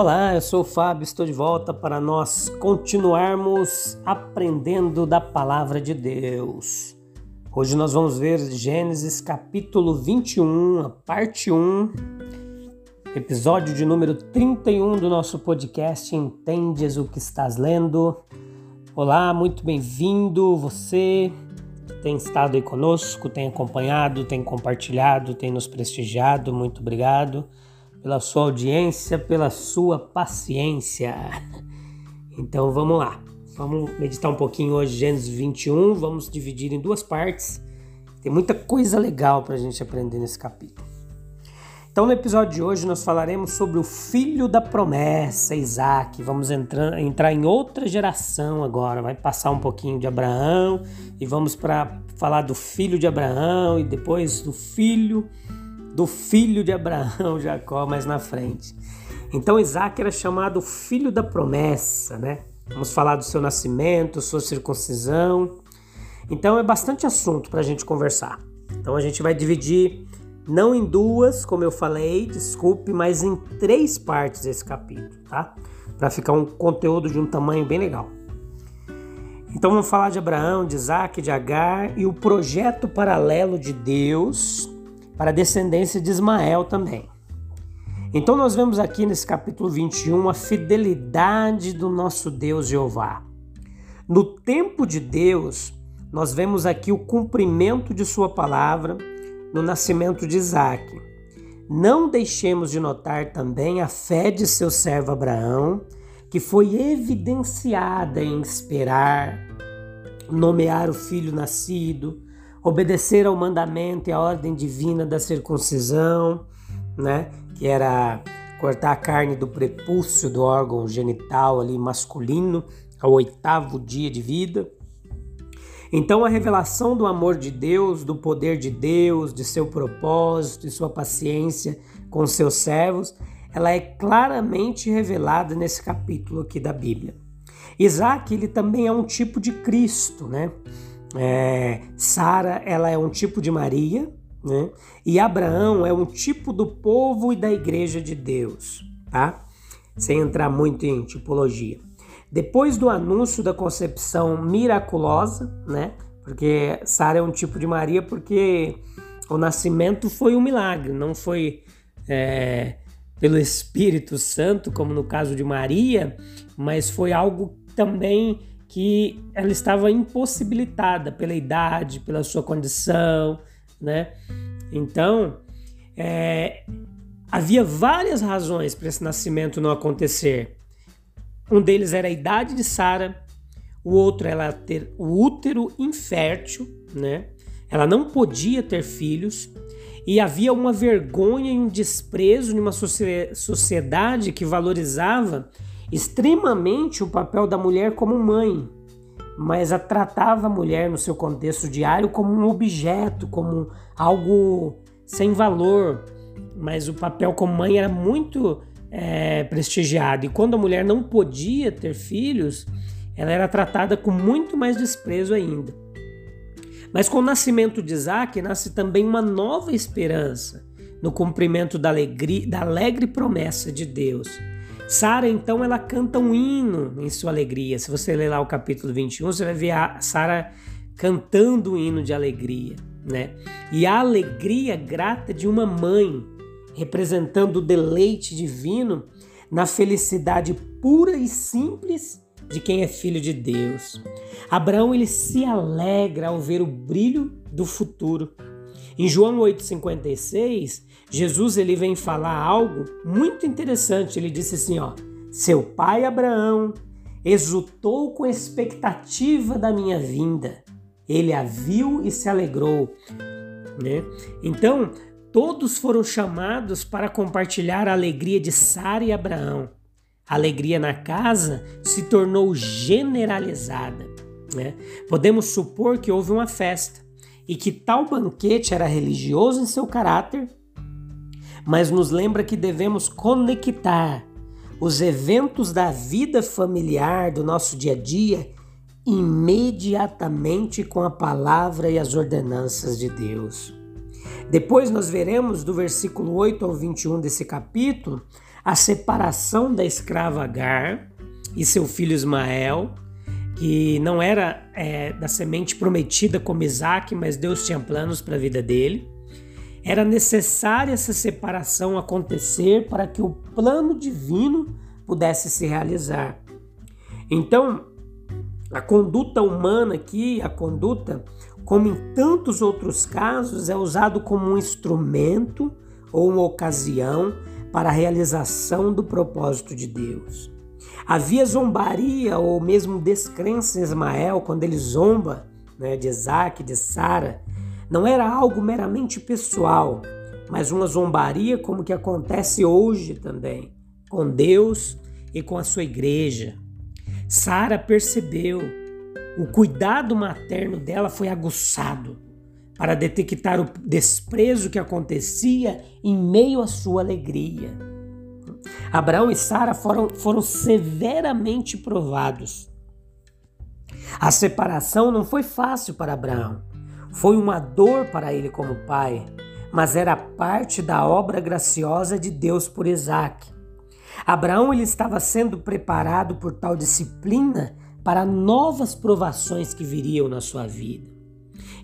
Olá, eu sou o Fábio, estou de volta para nós continuarmos aprendendo da palavra de Deus. Hoje nós vamos ver Gênesis capítulo 21, a parte 1, episódio de número 31 do nosso podcast Entendes o que estás lendo? Olá, muito bem-vindo você que tem estado aí conosco, tem acompanhado, tem compartilhado, tem nos prestigiado, muito obrigado pela sua audiência, pela sua paciência. Então vamos lá. Vamos meditar um pouquinho hoje Gênesis 21, vamos dividir em duas partes. Tem muita coisa legal para a gente aprender nesse capítulo. Então, no episódio de hoje, nós falaremos sobre o filho da promessa, Isaac. Vamos entrar, entrar em outra geração agora. Vai passar um pouquinho de Abraão e vamos para falar do filho de Abraão e depois do filho do filho de Abraão, Jacó, mais na frente. Então Isaac era chamado filho da promessa, né? Vamos falar do seu nascimento, sua circuncisão. Então é bastante assunto para a gente conversar. Então a gente vai dividir não em duas, como eu falei, desculpe, mas em três partes esse capítulo, tá? Para ficar um conteúdo de um tamanho bem legal. Então vamos falar de Abraão, de Isaac, de Agar e o projeto paralelo de Deus para a descendência de Ismael também. Então nós vemos aqui nesse capítulo 21 a fidelidade do nosso Deus Jeová. No tempo de Deus, nós vemos aqui o cumprimento de sua palavra no nascimento de Isaac. Não deixemos de notar também a fé de seu servo Abraão, que foi evidenciada em esperar, nomear o filho nascido, obedecer ao mandamento e à ordem divina da circuncisão, né? Que era cortar a carne do prepúcio do órgão genital ali masculino ao oitavo dia de vida. Então a revelação do amor de Deus, do poder de Deus, de seu propósito, de sua paciência com seus servos, ela é claramente revelada nesse capítulo aqui da Bíblia. Isaac, ele também é um tipo de Cristo, né? É, Sara, ela é um tipo de Maria, né? E Abraão é um tipo do povo e da igreja de Deus, tá? Sem entrar muito em tipologia. Depois do anúncio da concepção miraculosa, né? Porque Sara é um tipo de Maria porque o nascimento foi um milagre, não foi é, pelo Espírito Santo, como no caso de Maria, mas foi algo também que ela estava impossibilitada pela idade, pela sua condição, né? Então, é, havia várias razões para esse nascimento não acontecer. Um deles era a idade de Sara, o outro era ter o útero infértil, né? Ela não podia ter filhos e havia uma vergonha e um desprezo em uma sociedade que valorizava extremamente o papel da mulher como mãe, mas a tratava a mulher no seu contexto diário como um objeto, como algo sem valor. Mas o papel como mãe era muito é, prestigiado. E quando a mulher não podia ter filhos, ela era tratada com muito mais desprezo ainda. Mas com o nascimento de Isaac, nasce também uma nova esperança no cumprimento da, alegria, da alegre promessa de Deus Sara, então, ela canta um hino em sua alegria. Se você ler lá o capítulo 21, você vai ver a Sara cantando um hino de alegria, né? E a alegria grata de uma mãe, representando o deleite divino na felicidade pura e simples de quem é filho de Deus. Abraão ele se alegra ao ver o brilho do futuro. Em João 8:56, Jesus ele vem falar algo muito interessante. Ele disse assim, ó: "Seu pai Abraão exultou com expectativa da minha vinda. Ele a viu e se alegrou. Né? Então, todos foram chamados para compartilhar a alegria de Sara e Abraão. A alegria na casa se tornou generalizada. Né? Podemos supor que houve uma festa e que tal banquete era religioso em seu caráter, mas nos lembra que devemos conectar os eventos da vida familiar do nosso dia a dia imediatamente com a palavra e as ordenanças de Deus. Depois nós veremos do versículo 8 ao 21 desse capítulo a separação da escrava Agar e seu filho Ismael, que não era é, da semente prometida como Isaac, mas Deus tinha planos para a vida dele. Era necessária essa separação acontecer para que o plano divino pudesse se realizar. Então, a conduta humana aqui, a conduta, como em tantos outros casos, é usado como um instrumento ou uma ocasião para a realização do propósito de Deus. Havia zombaria ou mesmo descrença em Ismael quando ele zomba né, de Isaac, de Sara. Não era algo meramente pessoal, mas uma zombaria como que acontece hoje também, com Deus e com a sua igreja. Sara percebeu. O cuidado materno dela foi aguçado para detectar o desprezo que acontecia em meio à sua alegria. Abraão e Sara foram, foram severamente provados. A separação não foi fácil para Abraão. Foi uma dor para ele como pai, mas era parte da obra graciosa de Deus por Isaac. Abraão ele estava sendo preparado por tal disciplina para novas provações que viriam na sua vida.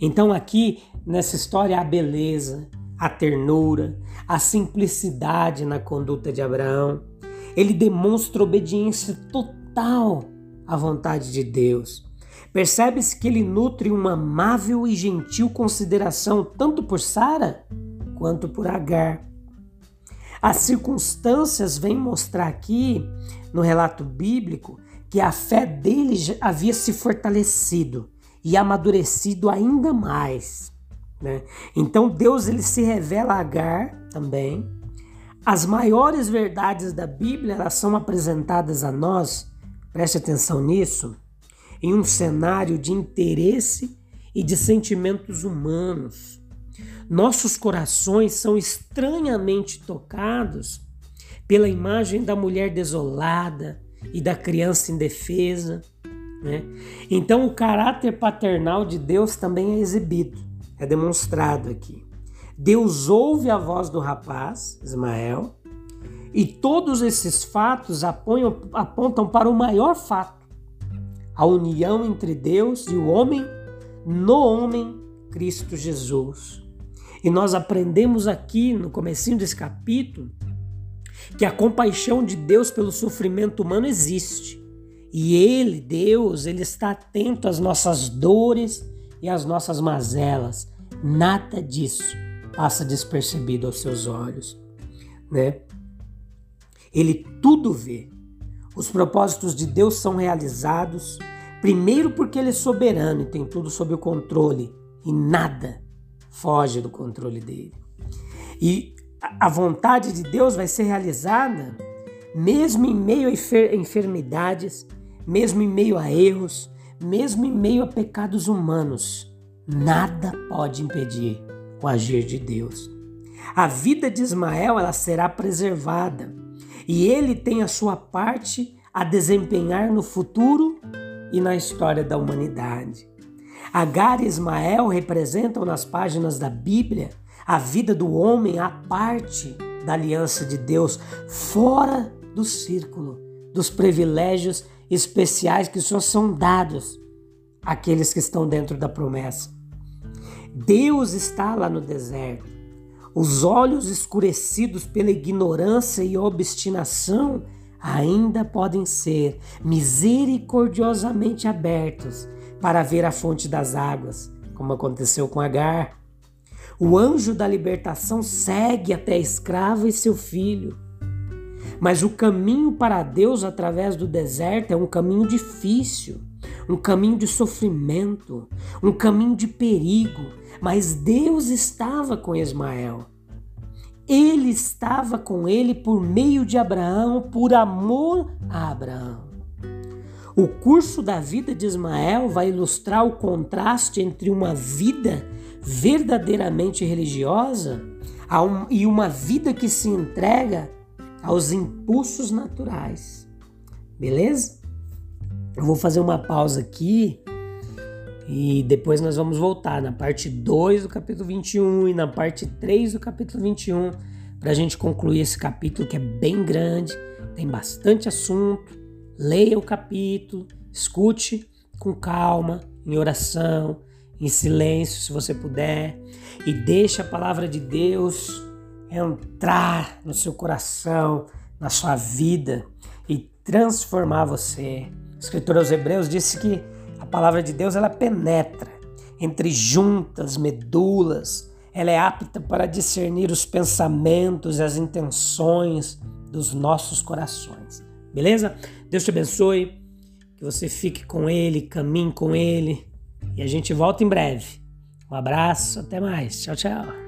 Então, aqui nessa história, a beleza, a ternura, a simplicidade na conduta de Abraão. Ele demonstra obediência total à vontade de Deus. Percebe-se que ele nutre uma amável e gentil consideração tanto por Sara quanto por Agar. As circunstâncias vêm mostrar aqui, no relato bíblico, que a fé dele havia se fortalecido e amadurecido ainda mais. Né? Então Deus ele se revela a Agar também. As maiores verdades da Bíblia elas são apresentadas a nós, preste atenção nisso, em um cenário de interesse e de sentimentos humanos. Nossos corações são estranhamente tocados pela imagem da mulher desolada e da criança indefesa. Né? Então, o caráter paternal de Deus também é exibido, é demonstrado aqui. Deus ouve a voz do rapaz, Ismael, e todos esses fatos apontam, apontam para o maior fato, a união entre Deus e o homem, no homem Cristo Jesus. E nós aprendemos aqui no comecinho desse capítulo que a compaixão de Deus pelo sofrimento humano existe. E ele, Deus, ele está atento às nossas dores e às nossas mazelas. Nada disso passa despercebido aos seus olhos, né? Ele tudo vê. Os propósitos de Deus são realizados, primeiro porque ele é soberano e tem tudo sob o controle e nada foge do controle dele. E a vontade de Deus vai ser realizada mesmo em meio a enfermidades, mesmo em meio a erros, mesmo em meio a pecados humanos. Nada pode impedir o agir de Deus. A vida de Ismael ela será preservada e ele tem a sua parte a desempenhar no futuro e na história da humanidade. Agar e Ismael representam nas páginas da Bíblia a vida do homem à parte da aliança de Deus, fora do círculo dos privilégios especiais que só são dados àqueles que estão dentro da promessa. Deus está lá no deserto. Os olhos escurecidos pela ignorância e obstinação ainda podem ser misericordiosamente abertos para ver a fonte das águas, como aconteceu com Agar. O anjo da libertação segue até a escrava e seu filho. Mas o caminho para Deus através do deserto é um caminho difícil, um caminho de sofrimento, um caminho de perigo, mas Deus estava com Ismael. Ele estava com ele por meio de Abraão, por amor a Abraão. O curso da vida de Ismael vai ilustrar o contraste entre uma vida verdadeiramente religiosa e uma vida que se entrega aos impulsos naturais. Beleza? Eu vou fazer uma pausa aqui e depois nós vamos voltar na parte 2 do capítulo 21 e na parte 3 do capítulo 21 para a gente concluir esse capítulo que é bem grande, tem bastante assunto. Leia o capítulo, escute com calma, em oração, em silêncio, se você puder, e deixe a palavra de Deus entrar no seu coração, na sua vida e transformar você. Escritor aos Hebreus disse que a palavra de Deus ela penetra entre juntas, medulas, ela é apta para discernir os pensamentos e as intenções dos nossos corações. Beleza? Deus te abençoe, que você fique com Ele, caminhe com Ele e a gente volta em breve. Um abraço, até mais. Tchau, tchau.